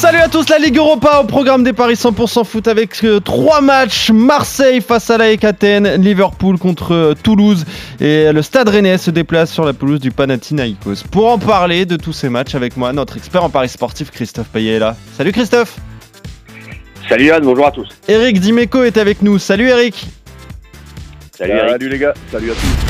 Salut à tous, la Ligue Europa au programme des paris 100% foot avec euh, trois matchs. Marseille face à la Athènes, Liverpool contre euh, Toulouse et le Stade Rennais se déplace sur la pelouse du Panathinaikos. Pour en parler de tous ces matchs avec moi, notre expert en paris sportif Christophe Payet est là. Salut Christophe Salut Yann, bonjour à tous. Eric Dimeco est avec nous. Salut Eric Salut Eric. Salut les gars, salut à tous.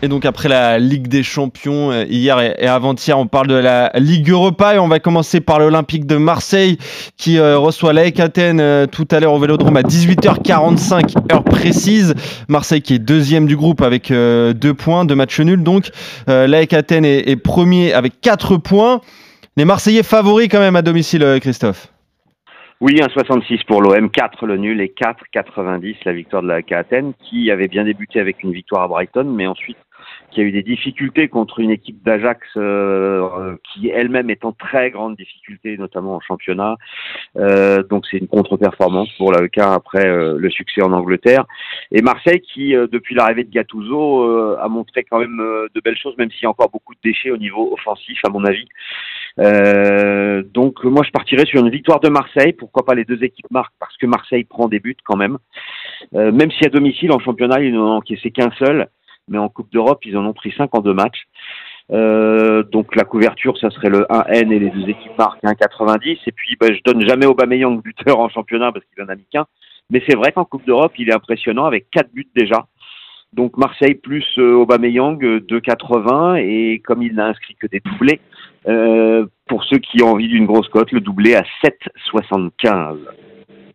Et donc après la Ligue des Champions, euh, hier et avant-hier, on parle de la Ligue Europa et on va commencer par l'Olympique de Marseille qui euh, reçoit l'AEK Athènes euh, tout à l'heure au Vélodrome à 18h45 heure précise. Marseille qui est deuxième du groupe avec deux points, deux matchs nuls donc. L'AEK Athènes est, premier avec quatre points. Les Marseillais favoris quand même à domicile, Christophe. Oui, 1,66 pour l'OM, 4 le nul et 4,90 la victoire de l'AEK Athènes qui avait bien débuté avec une victoire à Brighton mais ensuite qui a eu des difficultés contre une équipe d'Ajax euh, qui elle-même est en très grande difficulté, notamment en championnat. Euh, donc c'est une contre-performance pour l'AEK après euh, le succès en Angleterre. Et Marseille qui, euh, depuis l'arrivée de Gattuso, euh, a montré quand même de belles choses, même s'il y a encore beaucoup de déchets au niveau offensif, à mon avis. donc moi je partirais sur une victoire de Marseille. Pourquoi pas les deux équipes marquent Parce que Marseille prend des buts quand même. même si à domicile en championnat ils n'ont encaissé qu'un seul mais en Coupe d'Europe, ils en ont pris 5 en deux matchs. Euh, donc la couverture, ça serait le 1N et les deux équipes marquent 1,90. Et puis, ben, je donne jamais Aubameyang buteur en championnat parce qu'il en a mis qu'un. Mais c'est vrai qu'en Coupe d'Europe, il est impressionnant avec 4 buts déjà. Donc Marseille plus euh, Aubameyang 2,80 et comme il n'a inscrit que des doublés, euh, pour ceux qui ont envie d'une grosse cote, le doublé à 7,75.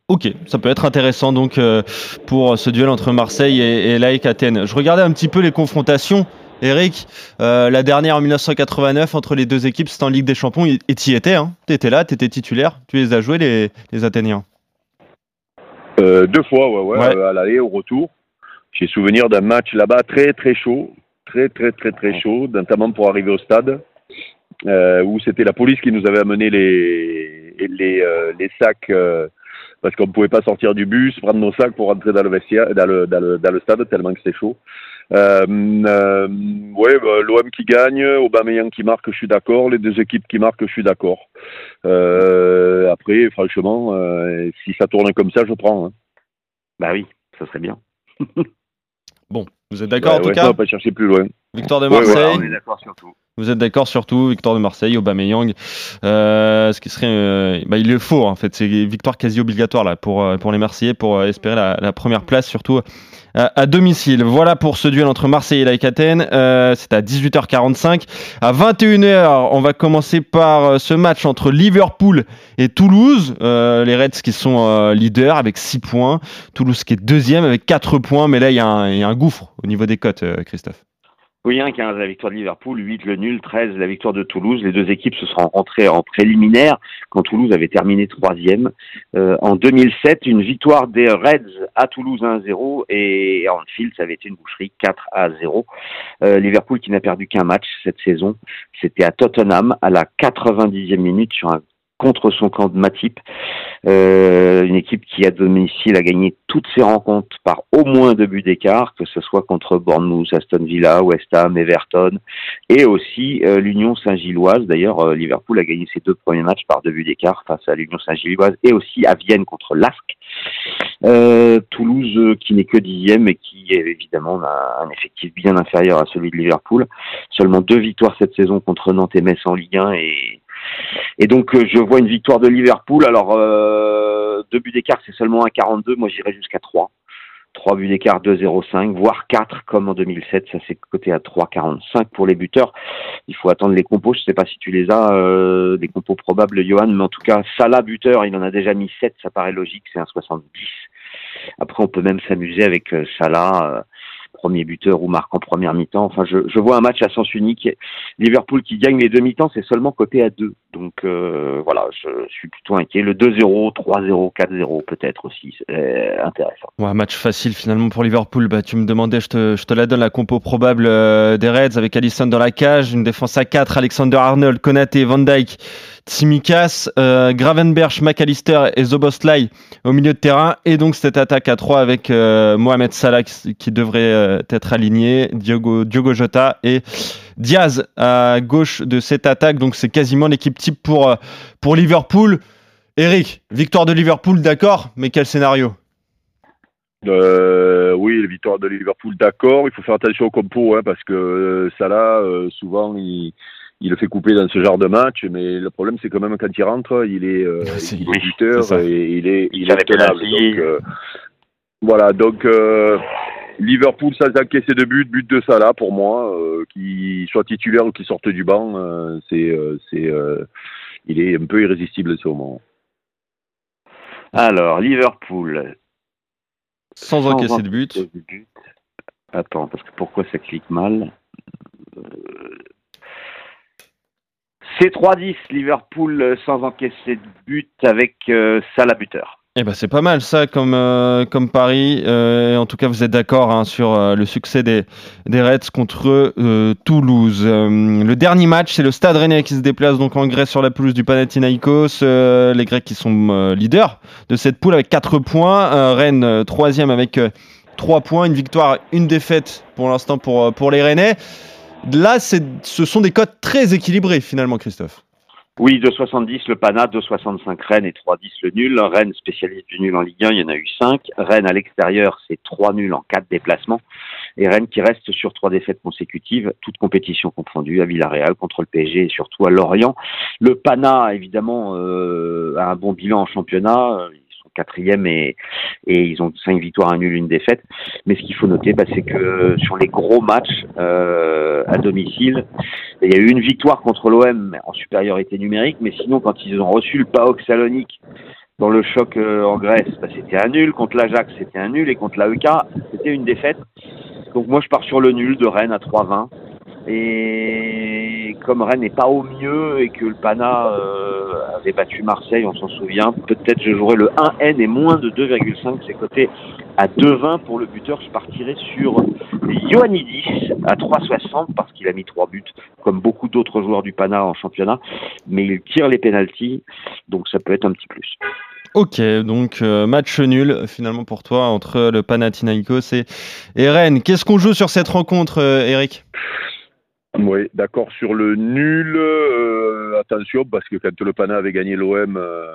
Ok, ça peut être intéressant donc euh, pour ce duel entre Marseille et, et l'AEK Athènes. Je regardais un petit peu les confrontations. Eric, euh, la dernière en 1989 entre les deux équipes, c'était en Ligue des Champions et tu y étais, hein tu étais là, tu étais titulaire, tu les as joués les, les Athéniens euh, Deux fois, ouais, ouais, ouais. à l'aller, au retour. J'ai souvenir d'un match là-bas très très chaud, très très très très chaud, notamment pour arriver au stade, où c'était la police qui nous avait amené les, les, les sacs parce qu'on ne pouvait pas sortir du bus, prendre nos sacs pour rentrer dans le vestiaire, dans le, dans le, dans le stade tellement que c'était chaud. Euh, euh, ouais, bah, l'OM qui gagne, Aubameyang qui marque, je suis d'accord. Les deux équipes qui marquent, je suis d'accord. Euh, après, franchement, euh, si ça tourne comme ça, je prends. Hein. Bah oui, ça serait bien. bon, vous êtes d'accord bah, en tout ouais, cas On va pas chercher plus loin. Victoire de Marseille. Ouais, ouais, on est d'accord surtout. Vous êtes d'accord surtout, victoire de Marseille, Aubameyang, euh, ce qui serait, euh, bah, il le faut en fait, c'est victoire quasi obligatoire là pour pour les Marseillais pour espérer la, la première place surtout à, à, domicile. Voilà pour ce duel entre Marseille et l'AEK Athènes. Euh, c'est à 18h45. À 21h, on va commencer par ce match entre Liverpool et Toulouse. Euh, les Reds qui sont euh, leaders avec 6 points, Toulouse qui est deuxième avec 4 points, mais là il y, il y a un gouffre au niveau des cotes, Christophe. Oui, 1-15 la victoire de Liverpool, 8 le nul, 13 la victoire de Toulouse. Les deux équipes se sont rencontrées en préliminaire quand Toulouse avait terminé troisième. Euh, en 2007, une victoire des Reds à Toulouse 1-0 et à Anfield, ça avait été une boucherie 4 à 0. Euh, Liverpool qui n'a perdu qu'un match cette saison, c'était à Tottenham à la 90e minute sur un contre son camp de Matip. Euh, une équipe qui à domicile a gagné toutes ses rencontres par au moins deux buts d'écart, que ce soit contre Bournemouth, Aston Villa, West Ham, Everton, et aussi euh, l'Union Saint-Gilloise. D'ailleurs, euh, Liverpool a gagné ses deux premiers matchs par deux buts d'écart face à l'Union Saint-Gilloise et aussi à Vienne contre l'Asc. Toulouse qui n'est que dixième et qui évidemment a un effectif bien inférieur à celui de Liverpool. Seulement deux victoires cette saison contre Nantes et Metz en Ligue 1 et et donc euh, je vois une victoire de Liverpool. Alors euh, deux buts d'écart, c'est seulement 1,42. Moi j'irais jusqu'à 3. 3 buts d'écart, 2,05, voire 4 comme en 2007. Ça c'est coté à 3,45 pour les buteurs. Il faut attendre les compos. Je sais pas si tu les as, euh, des compos probables, Johan, mais en tout cas, Salah buteur, il en a déjà mis 7. Ça paraît logique, c'est un 70. Après, on peut même s'amuser avec euh, Salah. Premier buteur ou marque en première mi-temps. Enfin, je, vois un match à sens unique. Liverpool qui gagne les deux mi-temps, c'est seulement côté à deux. Donc euh, voilà, je suis plutôt inquiet. Le 2-0, 3-0, 4-0 peut-être aussi, c'est intéressant. Ouais, match facile finalement pour Liverpool. Bah, tu me demandais, je te, je te la donne, la compo probable euh, des Reds avec Allison dans la cage, une défense à 4, Alexander Arnold, Konaté, Van Dyke, Tsimikas, euh, Gravenberch, McAllister et Zoboslai au milieu de terrain. Et donc cette attaque à 3 avec euh, Mohamed Salah qui devrait euh, être aligné, Diogo, Diogo Jota et Diaz à gauche de cette attaque. Donc c'est quasiment l'équipe type pour, pour Liverpool. Eric, victoire de Liverpool, d'accord, mais quel scénario? Oui, victoire de Liverpool, d'accord. Il faut faire attention au compo, hein, parce que Salah, souvent, il, il le fait couper dans ce genre de match, mais le problème c'est quand même quand il rentre, il est, euh, il est buteur et il est, il est tenable. Donc, euh, voilà, donc euh, Liverpool sans encaisser de but, but de Salah pour moi, euh, qu'il soit titulaire ou qu'il sorte du banc, euh, c'est, euh, c'est, euh, il est un peu irrésistible ce moment. Alors, Liverpool. Sans encaisser de but. de but. Attends, parce que pourquoi ça clique mal? Euh, C'est 3-10, Liverpool euh, sans encaisser de but avec euh, Salah buteur. Eh ben c'est pas mal ça comme euh, comme pari. Euh, en tout cas, vous êtes d'accord hein, sur euh, le succès des des Reds contre Toulouse. Le dernier match, c'est le Stade Rennais qui se déplace donc en Grèce sur la pelouse du Panathinaikos. Les Grecs qui sont leaders de cette poule avec 4 points. Rennes troisième avec euh, 3 points, une victoire, une défaite pour l'instant pour pour les Rennais. Là, ce sont des cotes très équilibrées finalement, Christophe. Oui, 2,70 le Pana, 2,65 Rennes et 3,10 le nul. Rennes, spécialiste du nul en Ligue 1, il y en a eu 5. Rennes à l'extérieur, c'est 3 nuls en 4 déplacements. Et Rennes qui reste sur 3 défaites consécutives, toutes compétitions confondues, à Villarreal contre le PSG et surtout à Lorient. Le Pana, évidemment, euh, a un bon bilan en championnat. Quatrième et, ils ont 5 victoires, un nul, une défaite. Mais ce qu'il faut noter, bah, c'est que sur les gros matchs euh, à domicile, il y a eu une victoire contre l'OM en supériorité numérique, mais sinon, quand ils ont reçu le PAOK Salonique dans le choc euh, en Grèce, bah, c'était un nul. Contre l'Ajax, c'était un nul. Et contre l'AEK, c'était une défaite. Donc moi, je pars sur le nul de Rennes à 3-20. Et comme Rennes n'est pas au mieux et que le Pana euh, avait battu Marseille, on s'en souvient, peut-être je jouerai le 1N et moins de 2,5, c'est coté à 2,20 pour le buteur. Je partirai sur Ioannidis à 3,60 parce qu'il a mis 3 buts, comme beaucoup d'autres joueurs du Pana en championnat, mais il tire les pénalties, donc ça peut être un petit plus. Ok, donc euh, match nul finalement pour toi entre le Panathinaikos et, et Rennes. Qu'est-ce qu'on joue sur cette rencontre, euh, Eric? Oui, d'accord sur le nul. euh, attention, parce que quand le Pana avait gagné l'OM, euh,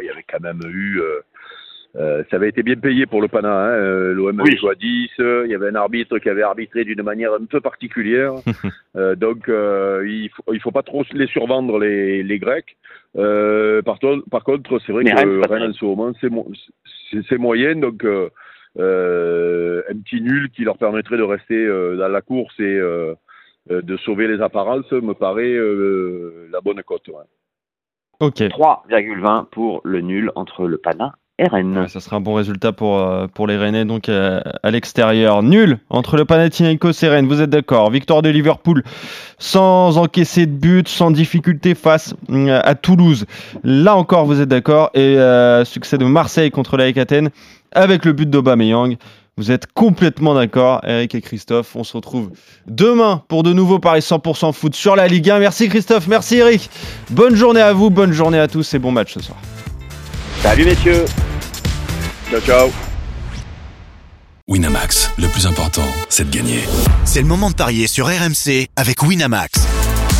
il y avait quand même eu. euh, ça avait été bien payé pour le Pana. Hein, L'OM avait Oui. joué à 10. euh, il y avait un arbitre qui avait arbitré d'une manière un peu particulière. Euh, donc, il faut, il faut pas trop les survendre les, les Grecs. Par, to- par contre, c'est vrai Mais que Rennes, en ce moment, c'est mo- c'est- c'est moyen. Donc, un petit nul qui leur permettrait de rester dans la course et de sauver les apparences me paraît euh, la bonne cote. ouais. Ok, 3,20 pour le nul entre le Pana et Rennes. Ouais, ça sera un bon résultat pour, euh, pour les Rennais donc euh, à l'extérieur. Nul entre le Panathinaikos et Rennes, vous êtes d'accord Victoire de Liverpool sans encaisser de but, sans difficulté face euh, à Toulouse. Là encore, vous êtes d'accord Et euh, succès de Marseille contre la Athènes avec le but d'Aubameyang. Vous êtes complètement d'accord, Eric et Christophe. On se retrouve demain pour de nouveaux paris 100% foot sur la Ligue 1. Merci Christophe, merci Eric. Bonne journée à vous, bonne journée à tous et bon match ce soir. Salut messieurs Ciao, ciao. Winamax, le plus important, c'est de gagner. C'est le moment de parier sur RMC avec Winamax.